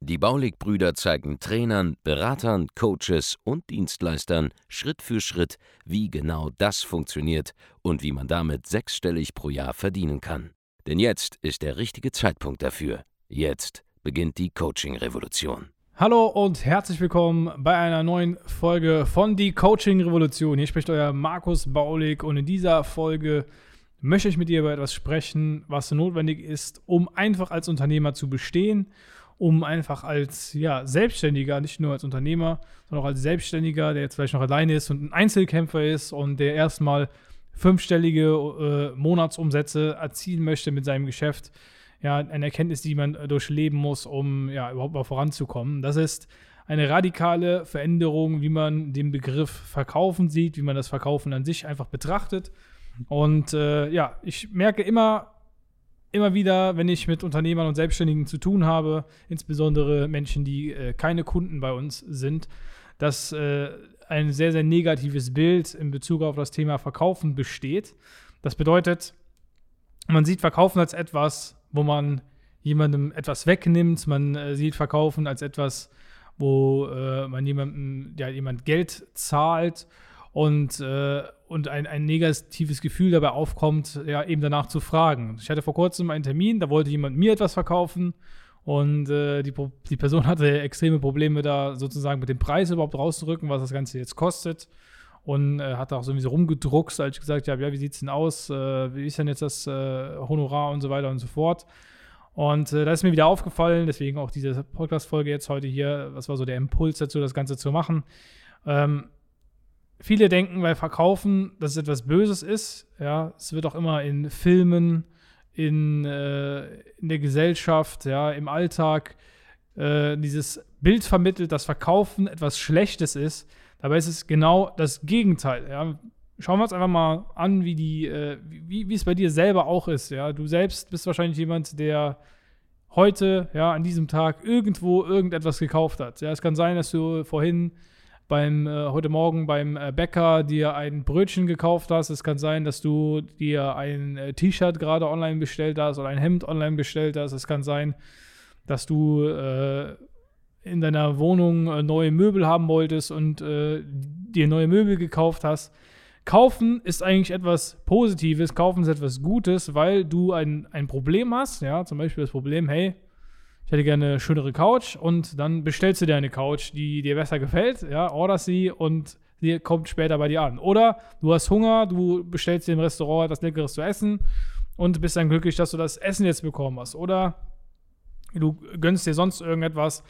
Die Baulig-Brüder zeigen Trainern, Beratern, Coaches und Dienstleistern Schritt für Schritt, wie genau das funktioniert und wie man damit sechsstellig pro Jahr verdienen kann. Denn jetzt ist der richtige Zeitpunkt dafür. Jetzt beginnt die Coaching-Revolution. Hallo und herzlich willkommen bei einer neuen Folge von Die Coaching Revolution. Hier spricht euer Markus Baulig und in dieser Folge möchte ich mit dir über etwas sprechen, was notwendig ist, um einfach als Unternehmer zu bestehen um einfach als ja, Selbstständiger, nicht nur als Unternehmer, sondern auch als Selbstständiger, der jetzt vielleicht noch alleine ist und ein Einzelkämpfer ist und der erstmal fünfstellige äh, Monatsumsätze erzielen möchte mit seinem Geschäft. Ja, eine Erkenntnis, die man durchleben muss, um ja überhaupt mal voranzukommen. Das ist eine radikale Veränderung, wie man den Begriff Verkaufen sieht, wie man das Verkaufen an sich einfach betrachtet. Und äh, ja, ich merke immer immer wieder, wenn ich mit Unternehmern und Selbstständigen zu tun habe, insbesondere Menschen, die äh, keine Kunden bei uns sind, dass äh, ein sehr, sehr negatives Bild in Bezug auf das Thema Verkaufen besteht. Das bedeutet, man sieht Verkaufen als etwas, wo man jemandem etwas wegnimmt. Man äh, sieht Verkaufen als etwas, wo äh, man jemandem, ja, jemand Geld zahlt und, äh, und ein, ein negatives Gefühl dabei aufkommt, ja, eben danach zu fragen. Ich hatte vor kurzem einen Termin, da wollte jemand mir etwas verkaufen und äh, die, die Person hatte extreme Probleme, da sozusagen mit dem Preis überhaupt rauszurücken, was das Ganze jetzt kostet. Und äh, hat auch so rumgedruckst, als ich gesagt habe, ja, wie sieht es denn aus? Äh, wie ist denn jetzt das äh, Honorar und so weiter und so fort. Und äh, da ist mir wieder aufgefallen, deswegen auch diese Podcast-Folge jetzt heute hier, was war so der Impuls dazu, das Ganze zu machen. Ähm, viele denken weil Verkaufen, dass es etwas Böses ist. Ja, es wird auch immer in Filmen, in, äh, in der Gesellschaft, ja, im Alltag äh, dieses Bild vermittelt, dass Verkaufen etwas Schlechtes ist. Dabei ist es genau das Gegenteil. Ja. Schauen wir uns einfach mal an, wie, die, äh, wie, wie es bei dir selber auch ist. Ja. Du selbst bist wahrscheinlich jemand, der heute, ja, an diesem Tag irgendwo irgendetwas gekauft hat. Ja, es kann sein, dass du vorhin beim äh, heute Morgen beim äh, Bäcker dir ein Brötchen gekauft hast. Es kann sein, dass du dir ein äh, T-Shirt gerade online bestellt hast oder ein Hemd online bestellt hast. Es kann sein, dass du äh, in deiner Wohnung äh, neue Möbel haben wolltest und äh, dir neue Möbel gekauft hast. Kaufen ist eigentlich etwas Positives, kaufen ist etwas Gutes, weil du ein, ein Problem hast. Ja, zum Beispiel das Problem, hey, ich hätte gerne eine schönere Couch und dann bestellst du dir eine Couch, die dir besser gefällt, ja, orderst sie und sie kommt später bei dir an. Oder du hast Hunger, du bestellst dir im Restaurant etwas Leckeres zu essen und bist dann glücklich, dass du das Essen jetzt bekommen hast. Oder du gönnst dir sonst irgendetwas,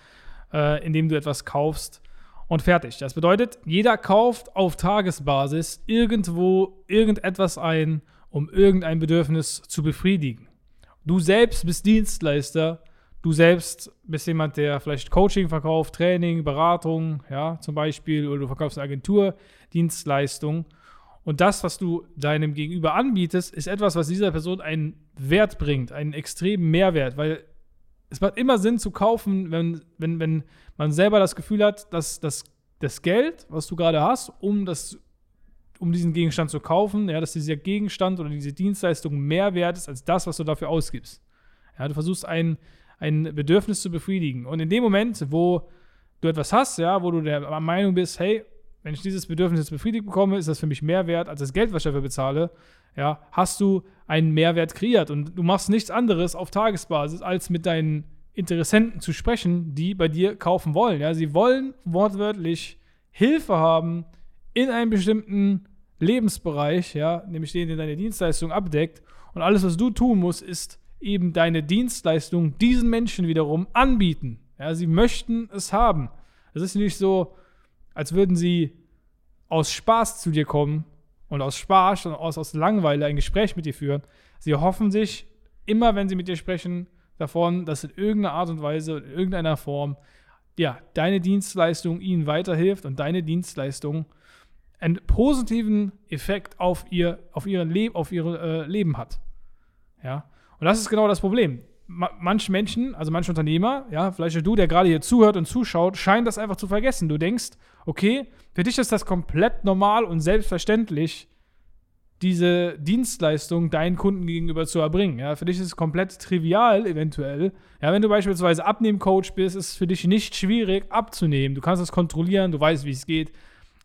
äh, indem du etwas kaufst und fertig. Das bedeutet, jeder kauft auf Tagesbasis irgendwo irgendetwas ein, um irgendein Bedürfnis zu befriedigen. Du selbst bist Dienstleister Du selbst bist jemand, der vielleicht Coaching verkauft, Training, Beratung, ja, zum Beispiel, oder du verkaufst eine Agentur, Dienstleistung. Und das, was du deinem Gegenüber anbietest, ist etwas, was dieser Person einen Wert bringt, einen extremen Mehrwert, weil es macht immer Sinn zu kaufen, wenn, wenn, wenn man selber das Gefühl hat, dass das, das Geld, was du gerade hast, um, das, um diesen Gegenstand zu kaufen, ja, dass dieser Gegenstand oder diese Dienstleistung mehr wert ist als das, was du dafür ausgibst. Ja, du versuchst einen ein Bedürfnis zu befriedigen. Und in dem Moment, wo du etwas hast, ja, wo du der Meinung bist, hey, wenn ich dieses Bedürfnis jetzt befriedigt bekomme, ist das für mich mehr wert als das Geld, was ich dafür bezahle, ja, hast du einen Mehrwert kreiert. Und du machst nichts anderes auf Tagesbasis, als mit deinen Interessenten zu sprechen, die bei dir kaufen wollen. Ja, sie wollen wortwörtlich Hilfe haben in einem bestimmten Lebensbereich, ja, nämlich den, den deine Dienstleistung abdeckt. Und alles, was du tun musst, ist eben deine Dienstleistung diesen Menschen wiederum anbieten. Ja, sie möchten es haben. Es ist nicht so, als würden sie aus Spaß zu dir kommen und aus Spaß und aus, aus Langeweile ein Gespräch mit dir führen. Sie hoffen sich immer, wenn sie mit dir sprechen, davon, dass in irgendeiner Art und Weise, in irgendeiner Form, ja, deine Dienstleistung ihnen weiterhilft und deine Dienstleistung einen positiven Effekt auf ihr, auf ihr, Le auf ihr äh, Leben hat. Ja. Und das ist genau das Problem. Ma manche Menschen, also manche Unternehmer, ja, vielleicht du, der gerade hier zuhört und zuschaut, scheinen das einfach zu vergessen. Du denkst, okay, für dich ist das komplett normal und selbstverständlich, diese Dienstleistung deinen Kunden gegenüber zu erbringen. Ja, für dich ist es komplett trivial, eventuell. Ja, wenn du beispielsweise Abnehmcoach bist, ist es für dich nicht schwierig abzunehmen. Du kannst es kontrollieren, du weißt, wie es geht.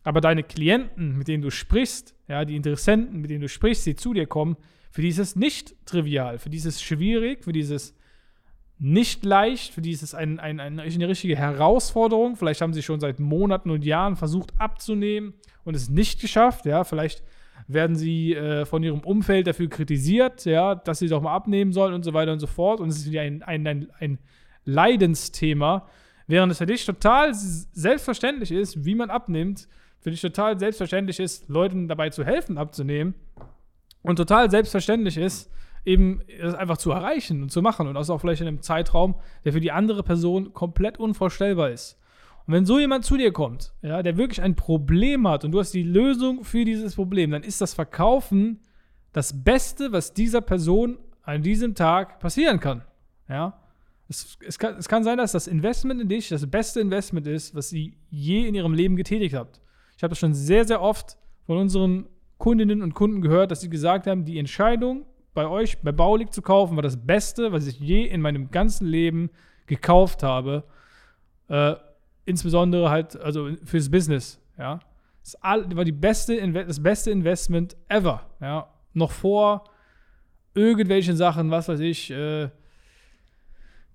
Aber deine Klienten, mit denen du sprichst, ja, die Interessenten, mit denen du sprichst, die zu dir kommen, für die ist es nicht trivial, für die ist es schwierig, für die ist es nicht leicht, für die ist es ein, ein, ein, eine richtige Herausforderung. Vielleicht haben sie schon seit Monaten und Jahren versucht abzunehmen und es nicht geschafft. Ja, vielleicht werden sie äh, von ihrem Umfeld dafür kritisiert, ja, dass sie doch mal abnehmen sollen und so weiter und so fort. Und es ist wieder ein, ein, ein, ein Leidensthema, während es für dich total selbstverständlich ist, wie man abnimmt, für dich total selbstverständlich ist, Leuten dabei zu helfen, abzunehmen. Und total selbstverständlich ist, eben das einfach zu erreichen und zu machen. Und das auch vielleicht in einem Zeitraum, der für die andere Person komplett unvorstellbar ist. Und wenn so jemand zu dir kommt, ja, der wirklich ein Problem hat und du hast die Lösung für dieses Problem, dann ist das Verkaufen das Beste, was dieser Person an diesem Tag passieren kann. Ja. Es, es, kann, es kann sein, dass das Investment in dich das beste Investment ist, was sie je in ihrem Leben getätigt habt. Ich habe das schon sehr, sehr oft von unseren Kundinnen und Kunden gehört, dass sie gesagt haben, die Entscheidung bei euch, bei Baulig zu kaufen, war das Beste, was ich je in meinem ganzen Leben gekauft habe. Äh, insbesondere halt, also fürs Business, ja. Das war die beste, das beste Investment ever, ja. Noch vor irgendwelchen Sachen, was weiß ich, äh,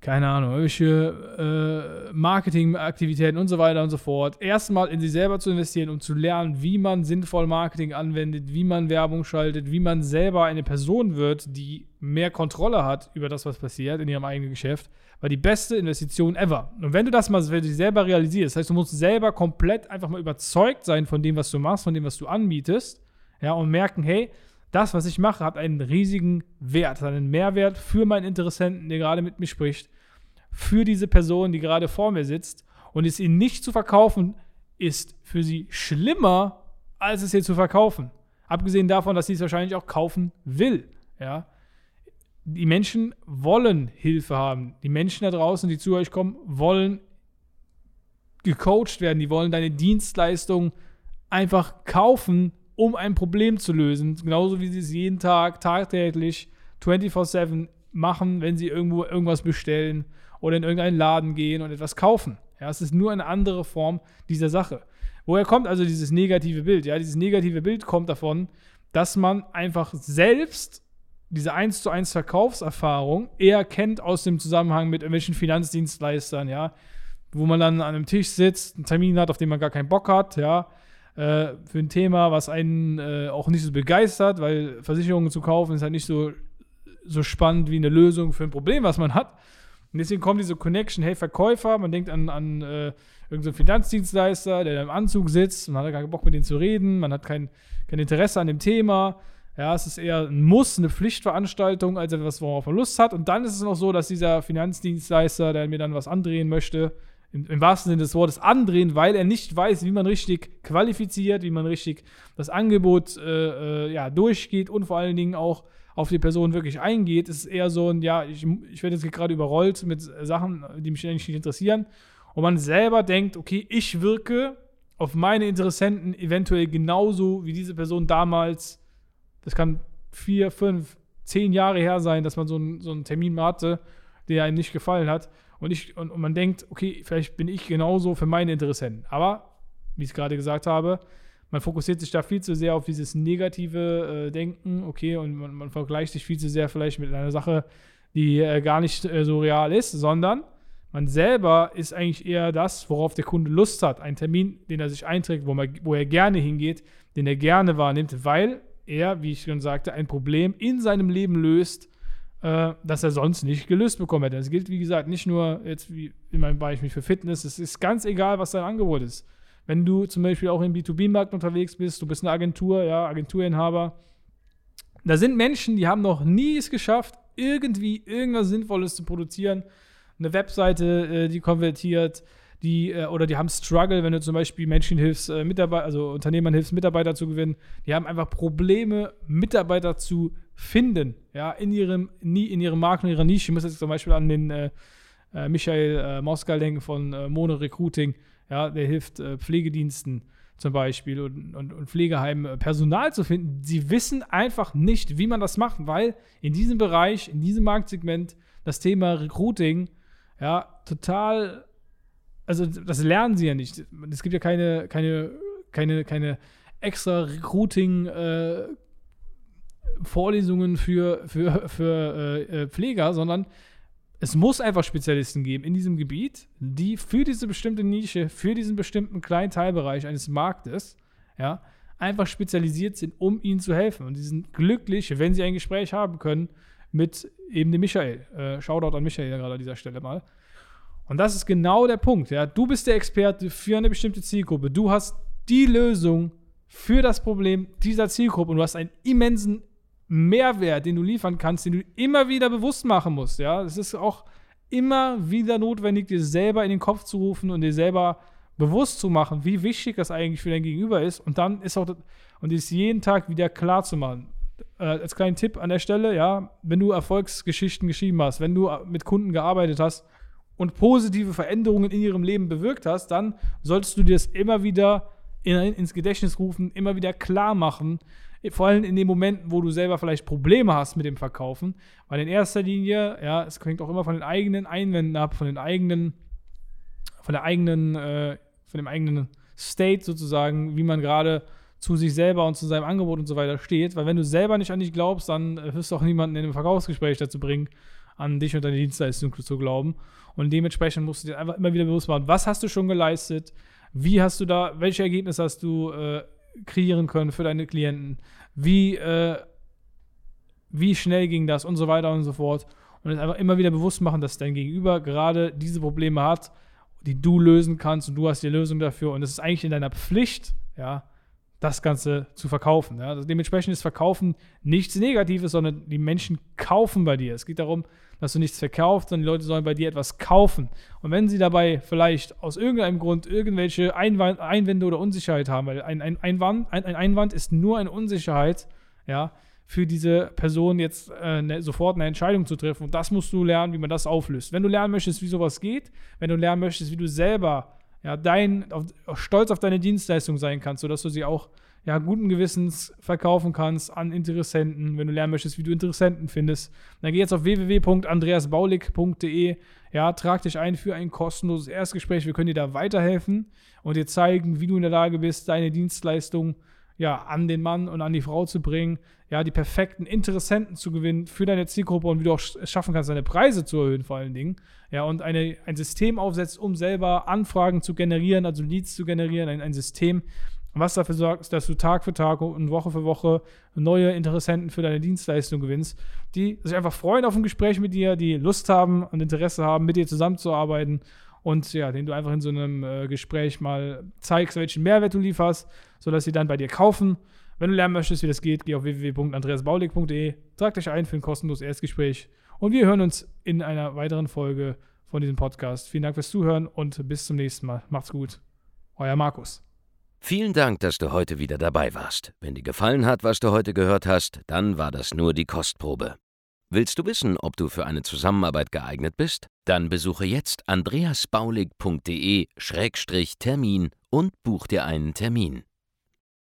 keine Ahnung, irgendwelche äh, Marketingaktivitäten und so weiter und so fort. Erstmal in sich selber zu investieren, um zu lernen, wie man sinnvoll Marketing anwendet, wie man Werbung schaltet, wie man selber eine Person wird, die mehr Kontrolle hat über das, was passiert in ihrem eigenen Geschäft, war die beste Investition ever. Und wenn du das mal für dich selber realisierst, das heißt, du musst selber komplett einfach mal überzeugt sein von dem, was du machst, von dem, was du anbietest, ja, und merken, hey, das, was ich mache, hat einen riesigen Wert, einen Mehrwert für meinen Interessenten, der gerade mit mir spricht, für diese Person, die gerade vor mir sitzt. Und es ihnen nicht zu verkaufen, ist für sie schlimmer, als es ihr zu verkaufen. Abgesehen davon, dass sie es wahrscheinlich auch kaufen will. Ja. Die Menschen wollen Hilfe haben. Die Menschen da draußen, die zu euch kommen, wollen gecoacht werden. Die wollen deine Dienstleistung einfach kaufen um ein Problem zu lösen. Genauso wie sie es jeden Tag, tagtäglich, 24-7 machen, wenn sie irgendwo irgendwas bestellen oder in irgendeinen Laden gehen und etwas kaufen. Ja, es ist nur eine andere Form dieser Sache. Woher kommt also dieses negative Bild? Ja, dieses negative Bild kommt davon, dass man einfach selbst diese 1 zu 1 Verkaufserfahrung eher kennt aus dem Zusammenhang mit irgendwelchen Finanzdienstleistern, ja, wo man dann an einem Tisch sitzt, einen Termin hat, auf den man gar keinen Bock hat, ja, äh, für ein Thema, was einen äh, auch nicht so begeistert, weil Versicherungen zu kaufen ist halt nicht so, so spannend wie eine Lösung für ein Problem, was man hat. Und deswegen kommt diese Connection, hey, Verkäufer, man denkt an, an äh, irgendeinen Finanzdienstleister, der im Anzug sitzt, man hat gar keinen Bock mit denen zu reden, man hat kein, kein Interesse an dem Thema. Ja, es ist eher ein Muss, eine Pflichtveranstaltung, als etwas, worauf man Lust hat. Und dann ist es noch so, dass dieser Finanzdienstleister, der mir dann was andrehen möchte, im, im, wahrsten Sinne des Wortes andrehen, weil er nicht weiß, wie man richtig qualifiziert, wie man richtig das Angebot äh, äh, ja, durchgeht und vor allen Dingen auch auf die Person wirklich eingeht. Es ist eher so ein, ja, ich, ich werde jetzt gerade überrollt mit Sachen, die mich eigentlich nicht interessieren. Und man selber denkt, okay, ich wirke auf meine Interessenten eventuell genauso wie diese Person damals. Das kann vier, fünf, zehn Jahre her sein, dass man so, ein, so einen Termin hatte, der einem nicht gefallen hat. Und, ich, und, und man denkt, okay, vielleicht bin ich genauso für meine Interessenten. Aber, wie ich gerade gesagt habe, man fokussiert sich da viel zu sehr auf dieses negative äh, Denken, okay, und man, man, vergleicht sich viel zu sehr vielleicht mit einer Sache, die äh, gar nicht äh, so real ist, sondern man selber ist eigentlich eher das, worauf der Kunde Lust hat. Ein Termin, den er sich einträgt, wo, man, wo er gerne hingeht, den er gerne wahrnimmt, weil er, wie ich schon sagte, ein Problem in seinem Leben löst, äh, dass er sonst nicht gelöst bekommen hätte. Das gilt, wie gesagt, nicht nur jetzt wie in meinem Beispiel für Fitness. Es ist ganz egal, was dein Angebot ist. Wenn du zum Beispiel auch im B2B-Markt unterwegs bist, du bist eine Agentur, ja, Agenturinhaber, da sind Menschen, die haben noch nie es geschafft, irgendwie irgendwas Sinnvolles zu produzieren. Eine Webseite, äh, die konvertiert, die äh, oder die haben Struggle, wenn du zum Beispiel Menschen hilfst, äh, Mitarbeiter, also Unternehmern hilfst, Mitarbeiter zu gewinnen. Die haben einfach Probleme, Mitarbeiter zu finden, ja, in ihrem, in ihrem Markt, in ihrer Nische. Ich muss jetzt zum Beispiel an den äh, äh Michael äh, Moskal denken von äh, Mono Recruiting, ja, der hilft äh, Pflegediensten zum Beispiel und, und, und Pflegeheimen Personal zu finden. Sie wissen einfach nicht, wie man das macht, weil in diesem Bereich, in diesem Marktsegment das Thema Recruiting ja total also das lernen sie ja nicht. Es gibt ja keine, keine, keine, keine extra Recruiting äh, Vorlesungen für, für, für äh, äh, Pfleger, sondern es muss einfach Spezialisten geben in diesem Gebiet, die für diese bestimmte Nische, für diesen bestimmten kleinen Teilbereich eines Marktes, ja, einfach spezialisiert sind, um ihnen zu helfen. Und sie sind glücklich, wenn sie ein Gespräch haben können mit eben dem Michael. Äh, Shoutout an Michael gerade an dieser Stelle mal. Und das ist genau der Punkt. Ja? Du bist der Experte für eine bestimmte Zielgruppe. Du hast die Lösung für das Problem dieser Zielgruppe und du hast einen immensen Mehrwert, den du liefern kannst, den du immer wieder bewusst machen musst. Ja, es ist auch immer wieder notwendig, dir selber in den Kopf zu rufen und dir selber bewusst zu machen, wie wichtig das eigentlich für dein Gegenüber ist. Und dann ist auch das, und ist jeden Tag wieder klar zu machen. Äh, als kleinen Tipp an der Stelle, ja, wenn du Erfolgsgeschichten geschrieben hast, wenn du mit Kunden gearbeitet hast, und positive Veränderungen in ihrem Leben bewirkt hast, dann solltest du dir das immer wieder in, ins Gedächtnis rufen, immer wieder klar machen. Vor allem in den Momenten, wo du selber vielleicht Probleme hast mit dem Verkaufen. Weil in erster Linie, ja, es hängt auch immer von den eigenen Einwänden ab, von den eigenen, von der eigenen, äh, von dem eigenen State sozusagen, wie man gerade zu sich selber und zu seinem Angebot und so weiter steht. Weil wenn du selber nicht an dich glaubst, dann äh, wirst du auch niemanden in einem Verkaufsgespräch dazu bringen, an dich und deine Dienstleistung zu glauben. Und dementsprechend musst du dir einfach immer wieder bewusst machen, was hast du schon geleistet, wie hast du da, welche Ergebnisse hast du äh, kreieren können für deine Klienten, wie, äh, wie schnell ging das und so weiter und so fort. Und es einfach immer wieder bewusst machen, dass dein Gegenüber gerade diese Probleme hat, die du lösen kannst und du hast die Lösung dafür. Und es ist eigentlich in deiner Pflicht, ja, das Ganze zu verkaufen. Ja. Also dementsprechend ist Verkaufen nichts Negatives, sondern die Menschen kaufen bei dir. Es geht darum, dass du nichts verkaufst, sondern die Leute sollen bei dir etwas kaufen. Und wenn sie dabei vielleicht aus irgendeinem Grund irgendwelche Einwand, Einwände oder Unsicherheit haben, weil ein, ein, Einwand, ein, ein Einwand ist nur eine Unsicherheit, ja, für diese Person jetzt äh, ne, sofort eine Entscheidung zu treffen. Und das musst du lernen, wie man das auflöst. Wenn du lernen möchtest, wie sowas geht, wenn du lernen möchtest, wie du selber ja, dein, auf, stolz auf deine Dienstleistung sein kannst, sodass du sie auch ja, guten Gewissens verkaufen kannst an Interessenten, wenn du lernen möchtest, wie du Interessenten findest. Dann geh jetzt auf www.andreasbaulig.de, ja, trag dich ein für ein kostenloses Erstgespräch. Wir können dir da weiterhelfen und dir zeigen, wie du in der Lage bist, deine Dienstleistung ja, an den Mann und an die Frau zu bringen, ja, die perfekten Interessenten zu gewinnen für deine Zielgruppe und wie du auch es schaffen kannst, deine Preise zu erhöhen, vor allen Dingen. Ja, und eine, ein System aufsetzt, um selber Anfragen zu generieren, also Leads zu generieren, ein, ein System, was dafür sorgt, dass du Tag für Tag und Woche für Woche neue Interessenten für deine Dienstleistung gewinnst, die sich einfach freuen auf ein Gespräch mit dir, die Lust haben und Interesse haben, mit dir zusammenzuarbeiten und ja, den du einfach in so einem äh, Gespräch mal zeigst, welchen Mehrwert du lieferst, sodass sie dann bei dir kaufen. Wenn du lernen möchtest, wie das geht, geh auf www.andreasbaulig.de, trag dich ein für ein kostenloses Erstgespräch und wir hören uns in einer weiteren Folge von diesem Podcast. Vielen Dank fürs Zuhören und bis zum nächsten Mal. Macht's gut. Euer Markus. Vielen Dank, dass du heute wieder dabei warst. Wenn dir gefallen hat, was du heute gehört hast, dann war das nur die Kostprobe. Willst du wissen, ob du für eine Zusammenarbeit geeignet bist? Dann besuche jetzt andreasbaulig.de-termin und buch dir einen Termin.